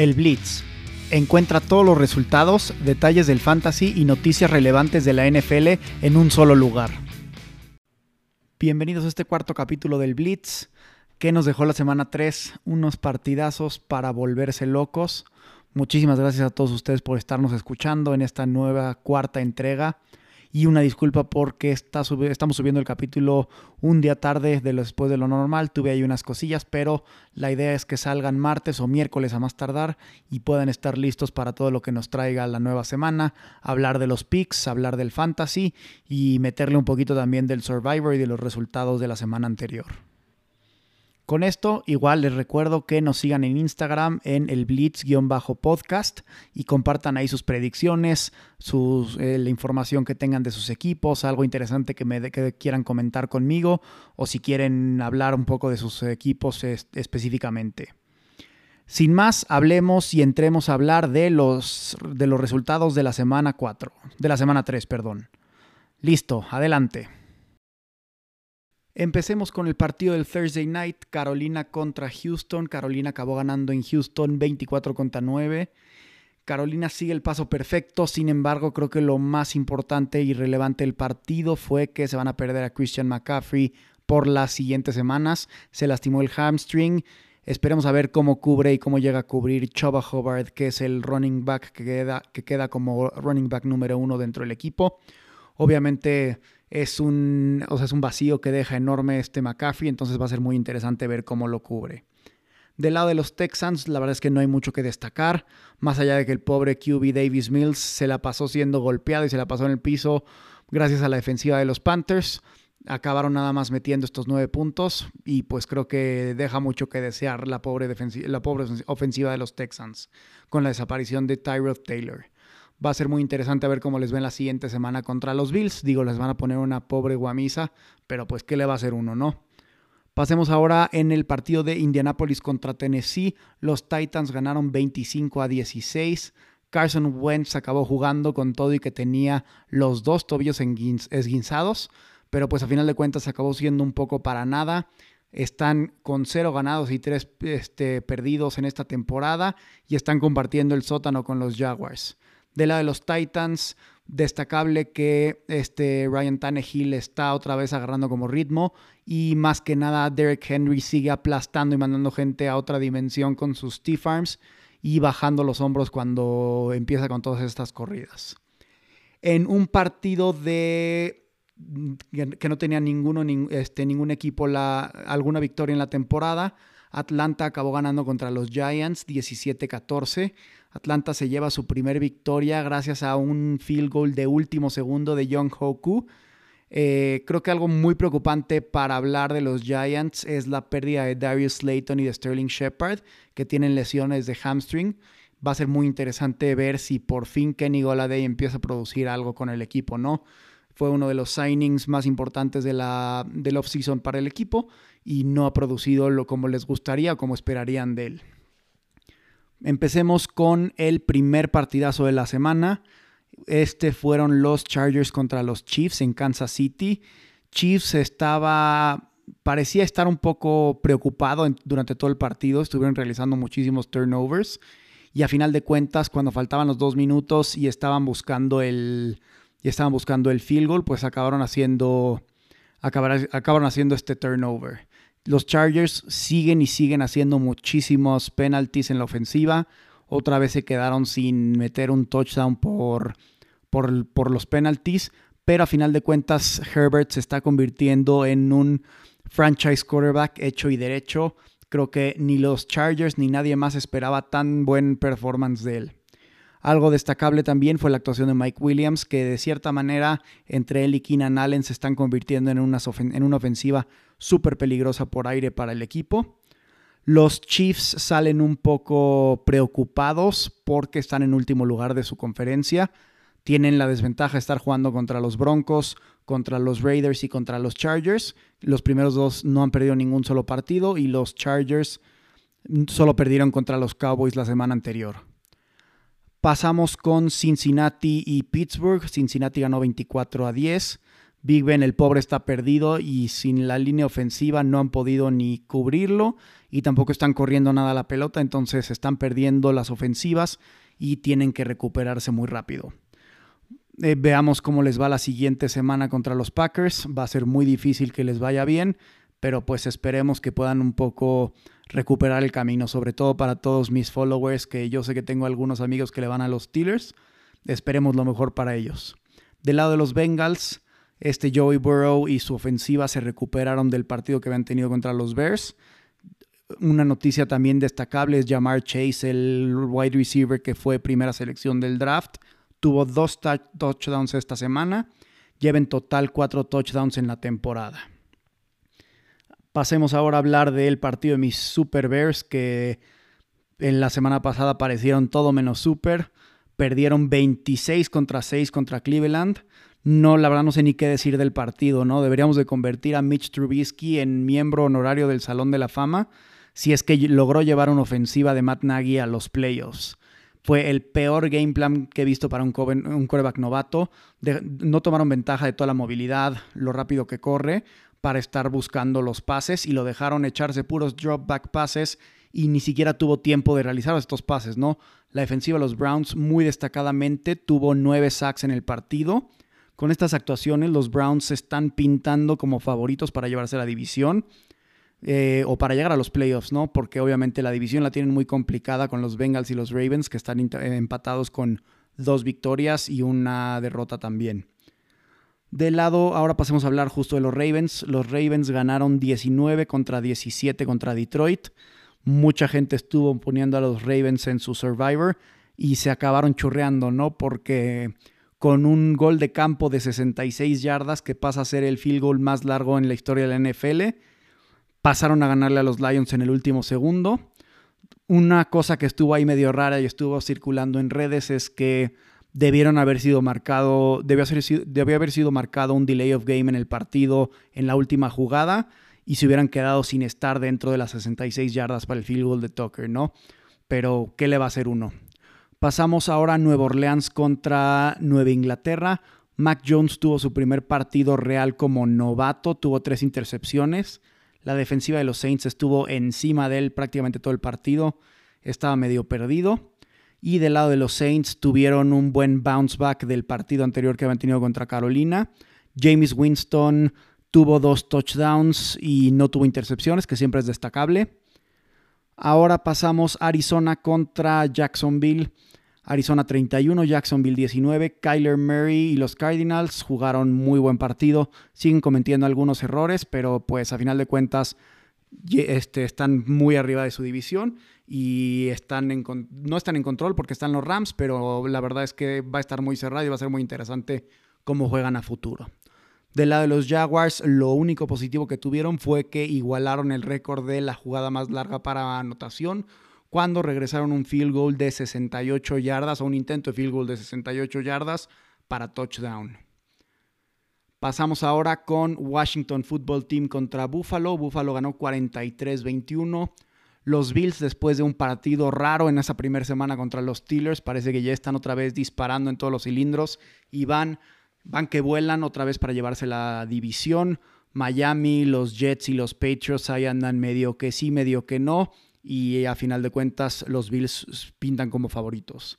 El Blitz. Encuentra todos los resultados, detalles del fantasy y noticias relevantes de la NFL en un solo lugar. Bienvenidos a este cuarto capítulo del Blitz. que nos dejó la semana 3? Unos partidazos para volverse locos. Muchísimas gracias a todos ustedes por estarnos escuchando en esta nueva cuarta entrega y una disculpa porque está estamos subiendo el capítulo un día tarde de lo, después de lo normal. Tuve ahí unas cosillas, pero la idea es que salgan martes o miércoles a más tardar y puedan estar listos para todo lo que nos traiga la nueva semana, hablar de los picks, hablar del fantasy y meterle un poquito también del Survivor y de los resultados de la semana anterior. Con esto, igual les recuerdo que nos sigan en Instagram en el Blitz-podcast y compartan ahí sus predicciones, eh, la información que tengan de sus equipos, algo interesante que, me que quieran comentar conmigo o si quieren hablar un poco de sus equipos específicamente. Sin más, hablemos y entremos a hablar de los, de los resultados de la semana 4, de la semana 3, perdón. Listo, adelante. Empecemos con el partido del Thursday Night, Carolina contra Houston. Carolina acabó ganando en Houston 24 contra 9. Carolina sigue el paso perfecto, sin embargo creo que lo más importante y relevante del partido fue que se van a perder a Christian McCaffrey por las siguientes semanas. Se lastimó el hamstring. Esperemos a ver cómo cubre y cómo llega a cubrir Choba Hobart, que es el running back que queda, que queda como running back número uno dentro del equipo. Obviamente es un, o sea, es un vacío que deja enorme este McCaffrey, entonces va a ser muy interesante ver cómo lo cubre. Del lado de los Texans, la verdad es que no hay mucho que destacar, más allá de que el pobre QB Davis Mills se la pasó siendo golpeado y se la pasó en el piso gracias a la defensiva de los Panthers. Acabaron nada más metiendo estos nueve puntos y pues creo que deja mucho que desear la pobre, la pobre ofensiva de los Texans con la desaparición de Tyrod Taylor. Va a ser muy interesante ver cómo les ven la siguiente semana contra los Bills. Digo, les van a poner una pobre guamisa, pero pues ¿qué le va a hacer uno, no? Pasemos ahora en el partido de Indianapolis contra Tennessee. Los Titans ganaron 25 a 16. Carson Wentz acabó jugando con todo y que tenía los dos tobillos esguinzados, pero pues a final de cuentas acabó siendo un poco para nada. Están con cero ganados y tres este, perdidos en esta temporada y están compartiendo el sótano con los Jaguars. De la de los Titans, destacable que este Ryan Tannehill está otra vez agarrando como ritmo y más que nada Derek Henry sigue aplastando y mandando gente a otra dimensión con sus Stiff Arms y bajando los hombros cuando empieza con todas estas corridas. En un partido de que no tenía ninguno, este, ningún equipo alguna victoria en la temporada, Atlanta acabó ganando contra los Giants 17-14. Atlanta se lleva su primer victoria gracias a un field goal de último segundo de Young Hoku. Eh, creo que algo muy preocupante para hablar de los Giants es la pérdida de Darius Slayton y de Sterling Shepard, que tienen lesiones de hamstring. Va a ser muy interesante ver si por fin Kenny Goladay empieza a producir algo con el equipo, ¿no? Fue uno de los signings más importantes de la, del offseason para el equipo y no ha producido lo como les gustaría o como esperarían de él. Empecemos con el primer partidazo de la semana. Este fueron los Chargers contra los Chiefs en Kansas City. Chiefs estaba, parecía estar un poco preocupado durante todo el partido. Estuvieron realizando muchísimos turnovers. Y a final de cuentas, cuando faltaban los dos minutos y estaban buscando el, y estaban buscando el field goal, pues acabaron haciendo, acabaron haciendo este turnover. Los Chargers siguen y siguen haciendo muchísimos penalties en la ofensiva. Otra vez se quedaron sin meter un touchdown por, por, los penalties. Pero a final de cuentas, Herbert se está convirtiendo en un franchise quarterback hecho y derecho. Creo que ni los Chargers ni nadie más esperaba tan buen performance de él. Algo destacable también fue la actuación de Mike Williams, que de cierta manera entre él y Keenan Allen se están convirtiendo en una, en una ofensiva súper peligrosa por aire para el equipo. Los Chiefs salen un poco preocupados porque están en último lugar de su conferencia. Tienen la desventaja de estar jugando contra los Broncos, contra los Raiders y contra los Chargers. Los primeros dos no han perdido ningún solo partido y los Chargers solo perdieron contra los Cowboys la semana anterior. Pasamos con Cincinnati y Pittsburgh. Cincinnati ganó 24 a 10. Big Ben, el pobre, está perdido y sin la línea ofensiva no han podido ni cubrirlo y tampoco están corriendo nada la pelota, entonces están perdiendo las ofensivas y tienen que recuperarse muy rápido. Eh, veamos cómo les va la siguiente semana contra los Packers. Va a ser muy difícil que les vaya bien, pero pues esperemos que puedan un poco recuperar el camino, sobre todo para todos mis followers, que yo sé que tengo algunos amigos que le van a los Steelers. Esperemos lo mejor para ellos. Del lado de los Bengals, este Joey Burrow y su ofensiva se recuperaron del partido que habían tenido contra los Bears. Una noticia también destacable es Jamar Chase, el wide receiver que fue primera selección del draft. Tuvo dos touchdowns esta semana. Lleva en total cuatro touchdowns en la temporada. Pasemos ahora a hablar del partido de mis Super Bears que en la semana pasada parecieron todo menos super. Perdieron 26 contra 6 contra Cleveland. No, la verdad no sé ni qué decir del partido, ¿no? Deberíamos de convertir a Mitch Trubisky en miembro honorario del Salón de la Fama si es que logró llevar una ofensiva de Matt Nagy a los playoffs. Fue el peor game plan que he visto para un, quarterback novato. no tomaron ventaja de toda la movilidad, lo rápido que corre, para estar buscando los pases y lo dejaron echarse puros drop back passes y ni siquiera tuvo tiempo de realizar estos pases, ¿no? La defensiva de los Browns muy destacadamente tuvo nueve sacks en el partido. Con estas actuaciones los Browns se están pintando como favoritos para llevarse la división eh, o para llegar a los playoffs, ¿no? Porque obviamente la división la tienen muy complicada con los Bengals y los Ravens que están empatados con dos victorias y una derrota también. De lado, ahora pasemos a hablar justo de los Ravens. Los Ravens ganaron 19 contra 17 contra Detroit. Mucha gente estuvo poniendo a los Ravens en su Survivor y se acabaron churreando, ¿no? Porque con un gol de campo de 66 yardas que pasa a ser el field goal más largo en la historia de la NFL, pasaron a ganarle a los Lions en el último segundo. Una cosa que estuvo ahí medio rara y estuvo circulando en redes es que debieron haber sido marcado, debió, haber sido marcado un delay of game en el partido en la última jugada y se hubieran quedado sin estar dentro de las 66 yardas para el field goal de Tucker, ¿no? Pero, ¿qué le va a hacer uno? Pasamos ahora a Nueva Orleans contra Nueva Inglaterra. Mac Jones tuvo su primer partido real como novato, tuvo tres intercepciones. La defensiva de los Saints estuvo encima de él prácticamente todo el partido. Estaba medio perdido. Y del lado de los Saints tuvieron un buen bounce back del partido anterior que habían tenido contra Carolina. James Winston tuvo dos touchdowns y no tuvo intercepciones, que siempre es destacable. Ahora pasamos Arizona contra Jacksonville. Arizona 31, Jacksonville 19. Kyler Murray y los Cardinals jugaron muy buen partido. Siguen cometiendo algunos errores, pero pues a final de cuentas este, están muy arriba de su división y están en, no están en control porque están los Rams, pero la verdad es que va a estar muy cerrado y va a ser muy interesante cómo juegan a futuro. Del lado de los Jaguars, lo único positivo que tuvieron fue que igualaron el récord de la jugada más larga para anotación cuando regresaron un field goal de 68 yardas o un intento de field goal de 68 yardas para touchdown. Pasamos ahora con Washington Football Team contra Buffalo. Buffalo ganó 43-21. Los Bills, después de un partido raro en esa primera semana contra los Steelers, parece que ya están otra vez disparando en todos los cilindros y van van que vuelan otra vez para llevarse la división. Miami, los Jets y los Patriots ahí andan medio que sí, medio que no. Y a final de cuentas los Bills pintan como favoritos.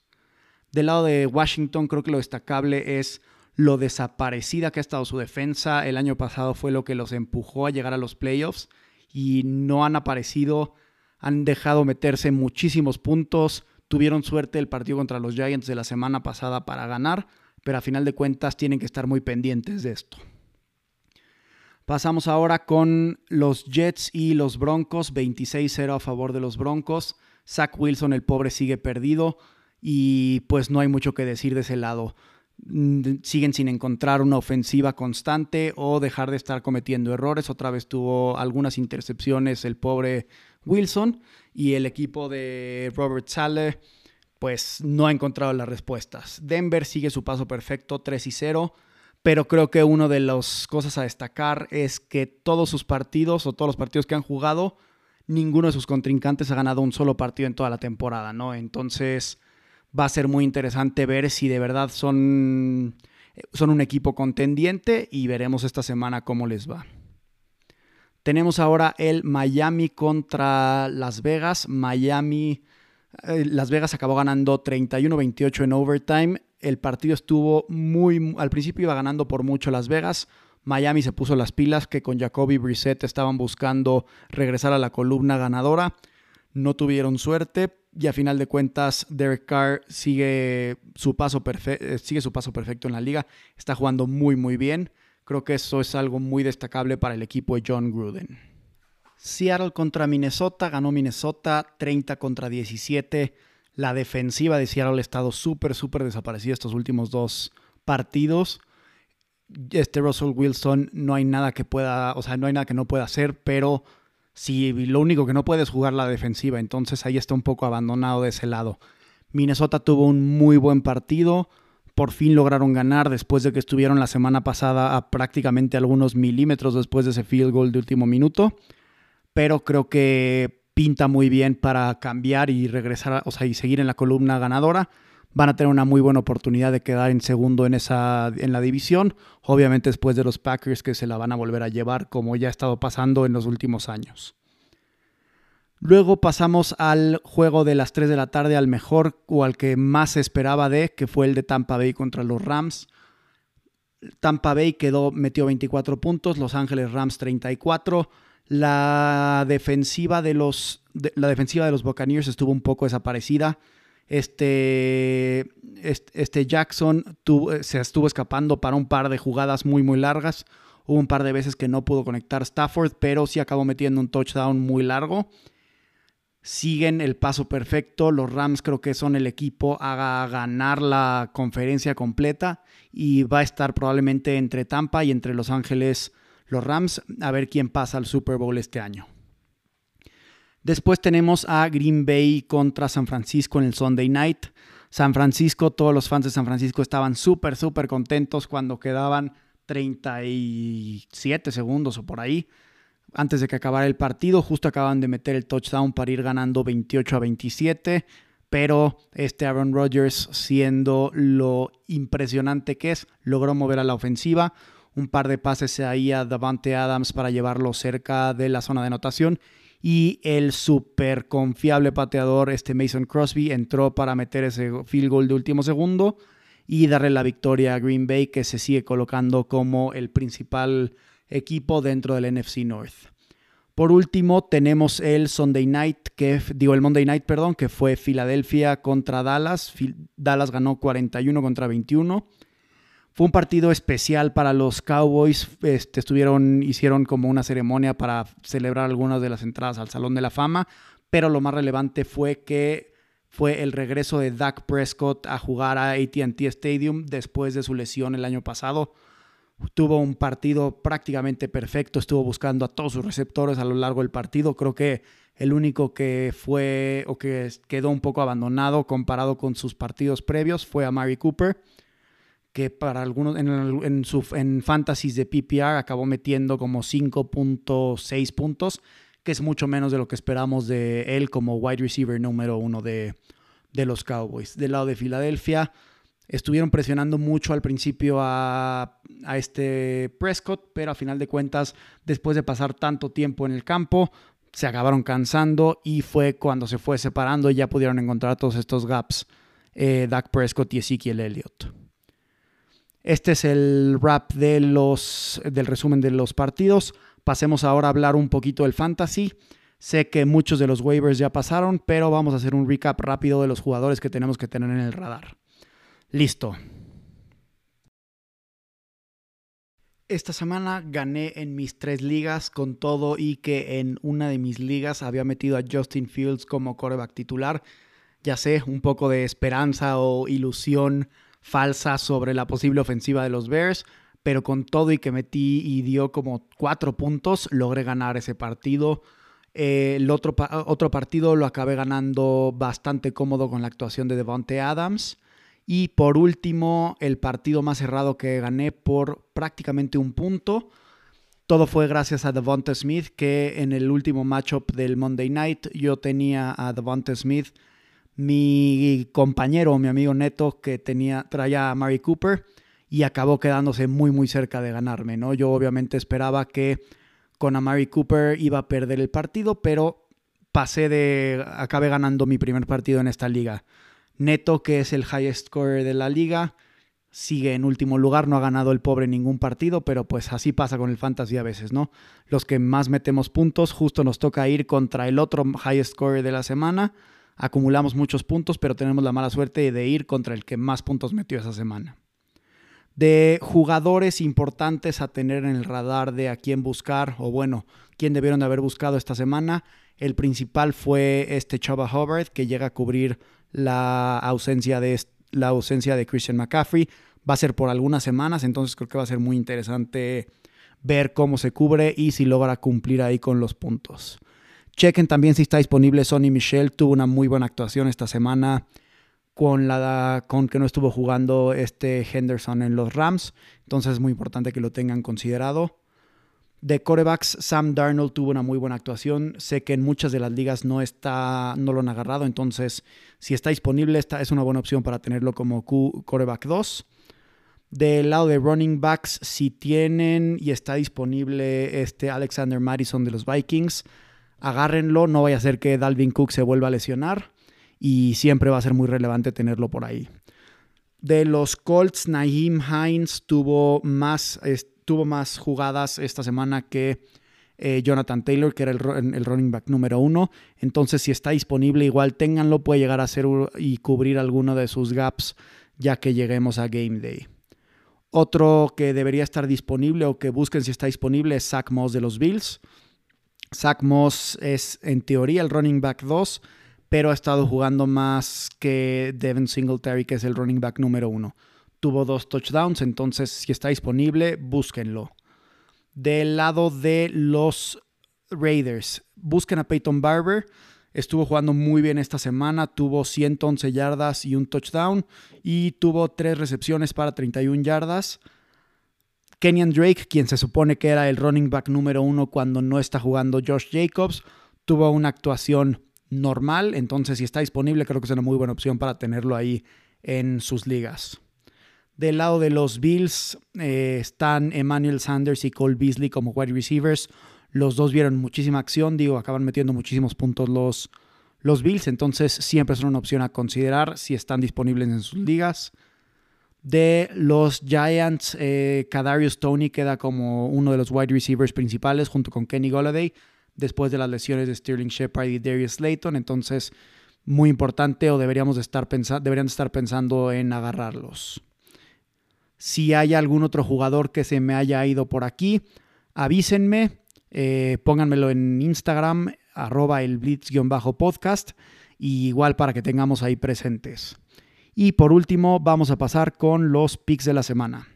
Del lado de Washington creo que lo destacable es lo desaparecida que ha estado su defensa. El año pasado fue lo que los empujó a llegar a los playoffs y no han aparecido. Han dejado meterse muchísimos puntos. Tuvieron suerte el partido contra los Giants de la semana pasada para ganar pero a final de cuentas tienen que estar muy pendientes de esto. Pasamos ahora con los Jets y los Broncos, 26-0 a favor de los Broncos. Zach Wilson, el pobre, sigue perdido y pues no hay mucho que decir de ese lado. Mm, siguen sin encontrar una ofensiva constante o dejar de estar cometiendo errores. Otra vez tuvo algunas intercepciones el pobre Wilson y el equipo de Robert Saleh pues no ha encontrado las respuestas. Denver sigue su paso perfecto, 3 y 0, pero creo que una de las cosas a destacar es que todos sus partidos o todos los partidos que han jugado, ninguno de sus contrincantes ha ganado un solo partido en toda la temporada, ¿no? Entonces va a ser muy interesante ver si de verdad son son un equipo contendiente y veremos esta semana cómo les va. Tenemos ahora el Miami contra Las Vegas. Miami, eh, Las Vegas acabó ganando 31-28 en overtime. El partido estuvo muy, al principio iba ganando por mucho Las Vegas. Miami se puso las pilas que con Jacoby Brissett estaban buscando regresar a la columna ganadora. No tuvieron suerte y a final de cuentas Derek Carr sigue su paso, eh, sigue su paso perfecto en la liga. Está jugando muy muy bien. Creo que eso es algo muy destacable para el equipo de John Gruden. Seattle contra Minnesota, ganó Minnesota 30 contra 17. La defensiva de Seattle ha estado súper, súper desaparecida estos últimos dos partidos. Este Russell Wilson no hay nada que pueda, o sea, no hay nada que no pueda hacer, pero si lo único que no puede es jugar la defensiva, entonces ahí está un poco abandonado de ese lado. Minnesota tuvo un muy buen partido, por fin lograron ganar después de que estuvieron la semana pasada a prácticamente algunos milímetros después de ese field goal de último minuto. Pero creo que pinta muy bien para cambiar y regresar, o sea, y seguir en la columna ganadora. Van a tener una muy buena oportunidad de quedar en segundo en, esa, en la división. Obviamente después de los Packers que se la van a volver a llevar como ya ha estado pasando en los últimos años. Luego pasamos al juego de las 3 de la tarde, al mejor o al que más se esperaba de, que fue el de Tampa Bay contra los Rams. Tampa Bay quedó, metió 24 puntos, Los Ángeles Rams 34. La defensiva de los, la defensiva de los Buccaneers estuvo un poco desaparecida. Este, este, Jackson se estuvo escapando para un par de jugadas muy, muy largas. Hubo un par de veces que no pudo conectar Stafford, pero sí acabó metiendo un touchdown muy largo siguen el paso perfecto. Los Rams creo que son el equipo a ganar la conferencia completa y va a estar probablemente entre Tampa y entre Los Ángeles los Rams a ver quién pasa al Super Bowl este año. Después tenemos a Green Bay contra San Francisco en el Sunday Night. San Francisco, todos los fans de San Francisco estaban súper, súper contentos cuando quedaban 37 segundos o por ahí antes de que acabara el partido. Justo acaban de meter el touchdown para ir ganando 28 a 27. Pero este Aaron Rodgers, siendo lo impresionante que es, logró mover a la ofensiva. Un par de pases ahí a Davante Adams para llevarlo cerca de la zona de anotación. Y el súper confiable pateador, este Mason Crosby, entró para meter ese field goal de último segundo y darle la victoria a Green Bay, que se sigue colocando como el principal equipo dentro del NFC North. Por último, tenemos el Sunday Night, que digo el Monday Night, perdón, que fue Filadelfia contra Dallas. Dallas ganó 41 contra 21. Fue un partido especial para los Cowboys. Este, estuvieron, hicieron como una ceremonia para celebrar algunas de las entradas al Salón de la Fama, pero lo más relevante fue que fue el regreso de Dak Prescott a jugar a ATT Stadium después de su lesión el año pasado. Tuvo un partido prácticamente perfecto, estuvo buscando a todos sus receptores a lo largo del partido. Creo que el único que fue o que quedó un poco abandonado comparado con sus partidos previos fue a Mary Cooper, que para algunos en, en fantasies de PPR acabó metiendo como 5.6 puntos, que es mucho menos de lo que esperamos de él como wide receiver número uno de, de los Cowboys. Del lado de Filadelfia, Estuvieron presionando mucho al principio a, este Prescott, pero a final de cuentas, después de pasar tanto tiempo en el campo, se acabaron cansando y fue cuando se fue separando y ya pudieron encontrar todos estos gaps eh, Dak Prescott y Ezekiel Elliott. Este es el wrap de los, del resumen de los partidos. Pasemos ahora a hablar un poquito del fantasy. Sé que muchos de los waivers ya pasaron, pero vamos a hacer un recap rápido de los jugadores que tenemos que tener en el radar. Listo. Esta semana gané en mis tres ligas con todo y que en una de mis ligas había metido a Justin Fields como coreback titular. Ya sé, un poco de esperanza o ilusión falsa sobre la posible ofensiva de los Bears, pero con todo y que metí y dio como cuatro puntos, logré ganar ese partido. Eh, el otro, otro partido lo acabé ganando bastante cómodo con la actuación de Devontae Adams. Y por último, el partido más cerrado que gané por prácticamente un punto. Todo fue gracias a Devonta Smith, que en el último matchup del Monday Night yo tenía a Devonta Smith, mi compañero, mi amigo Neto, que tenía, traía a Mary Cooper. y acabó quedándose muy muy cerca de ganarme, ¿no? Yo obviamente esperaba que con Amari Cooper iba a perder el partido, pero pasé de acabé ganando mi primer partido en esta liga. Neto, que es el highest scorer de la liga, sigue en último lugar, no ha ganado el pobre ningún partido, pero pues así pasa con el fantasy a veces, ¿no? Los que más metemos puntos, justo nos toca ir contra el otro highest scorer de la semana, acumulamos muchos puntos, pero tenemos la mala suerte de ir contra el que más puntos metió esa semana. De jugadores importantes a tener en el radar de a quién buscar, o bueno, quién debieron de haber buscado esta semana, el principal fue este Chava Hubbard, que llega a cubrir la ausencia de, la ausencia de Christian McCaffrey. Va a ser por algunas semanas, entonces creo que va a ser muy interesante ver cómo se cubre y si logra cumplir ahí con los puntos. Chequen también si está disponible Sonny Michel. Tuvo una muy buena actuación esta semana con, la, con que no estuvo jugando este Henderson en los Rams. Entonces es muy importante que lo tengan considerado. De corebacks, Sam Darnold tuvo una muy buena actuación. Sé que en muchas de las ligas no, está, no lo han agarrado, entonces si está disponible, esta es una buena opción para tenerlo como coreback 2. Del lado de running backs, si tienen y está disponible este Alexander Madison de los Vikings, agárrenlo, no vaya a ser que Dalvin Cook se vuelva a lesionar y siempre va a ser muy relevante tenerlo por ahí. De los Colts, Naheem Hines tuvo más, tuvo más jugadas esta semana que eh, Jonathan Taylor, que era el, running back número uno. Entonces, si está disponible, igual ténganlo, puede llegar a ser y cubrir alguno de sus gaps ya que lleguemos a Game Day. Otro que debería estar disponible o que busquen si está disponible es Zach Moss de los Bills. Zach Moss es en teoría el running back 2, pero ha estado jugando más que Devin Singletary, que es el running back número uno tuvo dos touchdowns, entonces si está disponible, búsquenlo. Del lado de los Raiders, busquen a Peyton Barber. Estuvo jugando muy bien esta semana, tuvo 111 yardas y un touchdown y tuvo tres recepciones para 31 yardas. Kenyan Drake, quien se supone que era el running back número uno cuando no está jugando Josh Jacobs, tuvo una actuación normal, entonces si está disponible creo que es una muy buena opción para tenerlo ahí en sus ligas. Del lado de los Bills eh, están Emmanuel Sanders y Cole Beasley como wide receivers. Los dos vieron muchísima acción, digo, acaban metiendo muchísimos puntos los, los Bills, entonces siempre son una opción a considerar si están disponibles en sus ligas. De los Giants, eh, Kadarius Tony queda como uno de los wide receivers principales junto con Kenny Golladay después de las lesiones de Sterling Shepard y Darius Slayton, entonces muy importante o deberíamos estar deberían estar pensando en agarrarlos. Si hay algún otro jugador que se me haya ido por aquí, avísenme, eh, pónganmelo en Instagram, arroba el blitz-podcast, y igual para que tengamos ahí presentes. Y por último, vamos a pasar con los picks de la semana.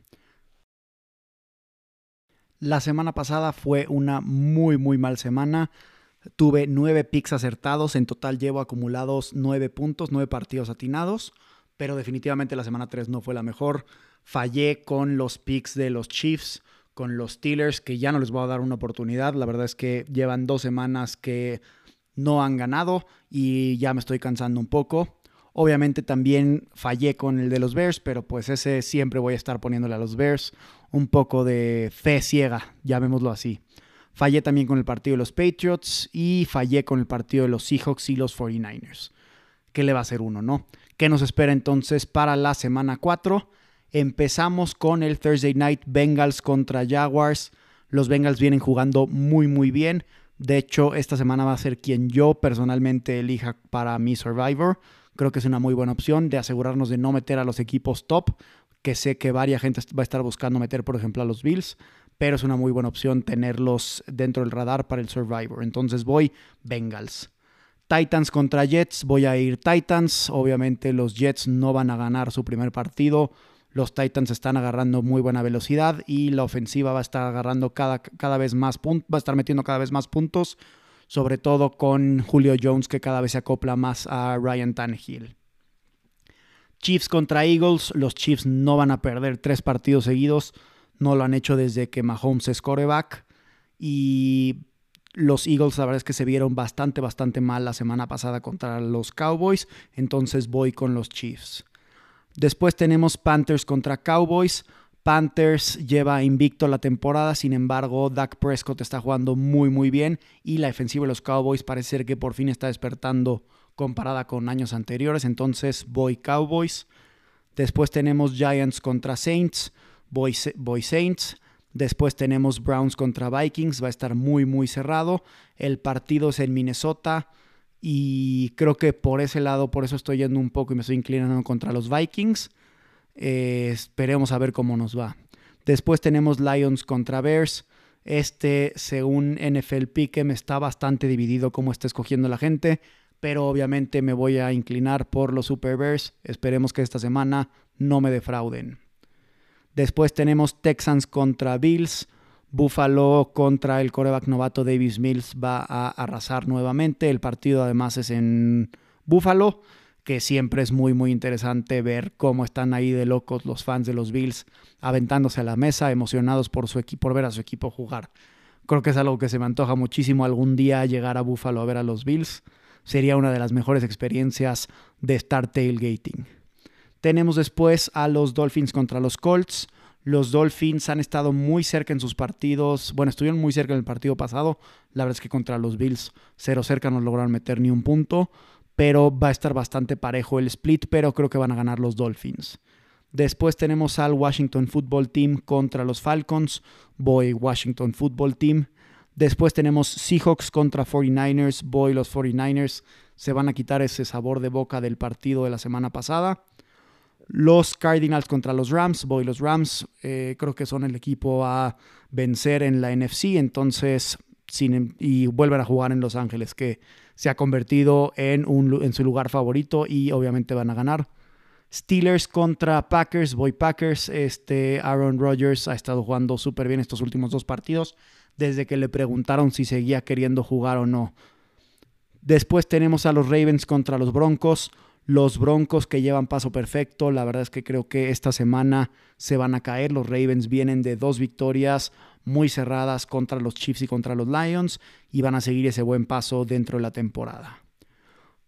La semana pasada fue una muy, muy mal semana. Tuve nueve picks acertados. En total llevo acumulados nueve puntos, nueve partidos atinados. Pero definitivamente la semana 3 no fue la mejor. Fallé con los picks de los Chiefs, con los Steelers, que ya no les voy a dar una oportunidad. La verdad es que llevan dos semanas que no han ganado y ya me estoy cansando un poco. Obviamente también fallé con el de los Bears, pero pues ese siempre voy a estar poniéndole a los Bears un poco de fe ciega, llamémoslo así. Fallé también con el partido de los Patriots y fallé con el partido de los Seahawks y los 49ers. ¿Qué le va a hacer uno, no? ¿Qué nos espera entonces para la semana 4? Empezamos con el Thursday Night Bengals contra Jaguars. Los Bengals vienen jugando muy muy bien. De hecho, esta semana va a ser quien yo personalmente elija para mi Survivor. Creo que es una muy buena opción de asegurarnos de no meter a los equipos top, que sé que varias gente va a estar buscando meter, por ejemplo, a los Bills, pero es una muy buena opción tenerlos dentro del radar para el Survivor. Entonces voy Bengals. Titans contra Jets, voy a ir Titans. Obviamente los Jets no van a ganar su primer partido los Titans están agarrando muy buena velocidad y la ofensiva va a estar agarrando cada, cada vez más puntos, va a estar metiendo cada vez más puntos, sobre todo con Julio Jones que cada vez se acopla más a Ryan Tannehill. Chiefs contra Eagles, los Chiefs no van a perder tres partidos seguidos, no lo han hecho desde que Mahomes es coreback y los Eagles la verdad es que se vieron bastante, bastante mal la semana pasada contra los Cowboys, entonces voy con los Chiefs. Después tenemos Panthers contra Cowboys. Panthers lleva invicto la temporada, sin embargo, Dak Prescott está jugando muy muy bien y la defensiva de los Cowboys parece ser que por fin está despertando comparada con años anteriores, entonces voy Cowboys. Después tenemos Giants contra Saints, voy, Saints. Después tenemos Browns contra Vikings, va a estar muy muy cerrado. El partido es en Minnesota y creo que por ese lado, por eso estoy yendo un poco y me estoy inclinando contra los Vikings. Eh, esperemos a ver cómo nos va. Después tenemos Lions contra Bears. Este, según NFL Pick'em, está bastante dividido cómo está escogiendo la gente, pero obviamente me voy a inclinar por los Super Bears. Esperemos que esta semana no me defrauden. Después tenemos Texans contra Bills. Buffalo contra el coreback novato Davis Mills va a arrasar nuevamente. El partido además es en Buffalo que siempre es muy muy interesante ver cómo están ahí de locos los fans de los Bills aventándose a la mesa, emocionados por su por ver a su equipo jugar. Creo que es algo que se me antoja muchísimo algún día llegar a Buffalo a ver a los Bills. Sería una de las mejores experiencias de estar tailgating. Tenemos después a los Dolphins contra los Colts. Los Dolphins han estado muy cerca en sus partidos. Bueno, estuvieron muy cerca en el partido pasado. La verdad es que contra los Bills, cero cerca, no lograron meter ni un punto pero va a estar bastante parejo el split, pero creo que van a ganar los Dolphins. Después tenemos al Washington Football Team contra los Falcons. Voy Washington Football Team. Después tenemos Seahawks contra 49ers. Voy los 49ers. Se van a quitar ese sabor de boca del partido de la semana pasada. Los Cardinals contra los Rams. Voy los Rams. Eh, creo que son el equipo a vencer en la NFC. Entonces, sin, y vuelven a jugar en Los Ángeles, que se ha convertido en, en su lugar favorito y obviamente van a ganar. Steelers contra Packers, voy Packers. Este Aaron Rodgers ha estado jugando súper bien estos últimos dos partidos desde que le preguntaron si seguía queriendo jugar o no. Después tenemos a los Ravens contra los Broncos. Los Broncos que llevan paso perfecto. La verdad es que creo que esta semana se van a caer. Los Ravens vienen de dos victorias muy cerradas contra los Chiefs y contra los Lions y van a seguir ese buen paso dentro de la temporada.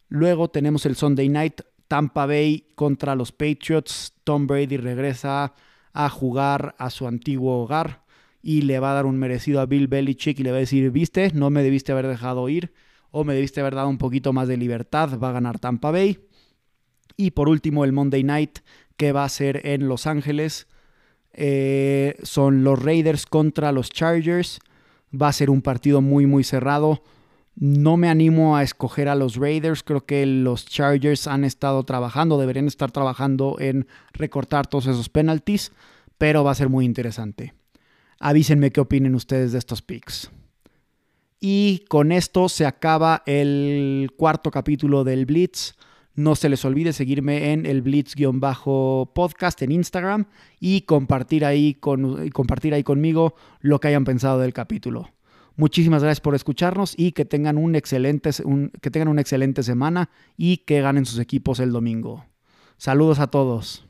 Luego tenemos el Sunday Night Tampa Bay contra los Patriots. Tom Brady regresa a jugar a su antiguo hogar y le va a dar un merecido a Bill Belichick y le va a decir, viste, no me debiste haber dejado ir o me debiste haber dado un poquito más de libertad, va a ganar Tampa Bay. Y por último el Monday Night que va a ser en Los Ángeles eh, son los Raiders contra los Chargers. Va a ser un partido muy, muy cerrado. No me animo a escoger a los Raiders. Creo que los Chargers han estado trabajando, deberían estar trabajando en recortar todos esos penalties, pero va a ser muy interesante. Avísenme qué opinen ustedes de estos picks. Y con esto se acaba el cuarto capítulo del Blitz. No se les olvide seguirme en el Blitz-podcast en Instagram y compartir ahí, compartir ahí conmigo lo que hayan pensado del capítulo. Muchísimas gracias por escucharnos y que tengan, un excelente, que tengan una excelente semana y que ganen sus equipos el domingo. Saludos a todos.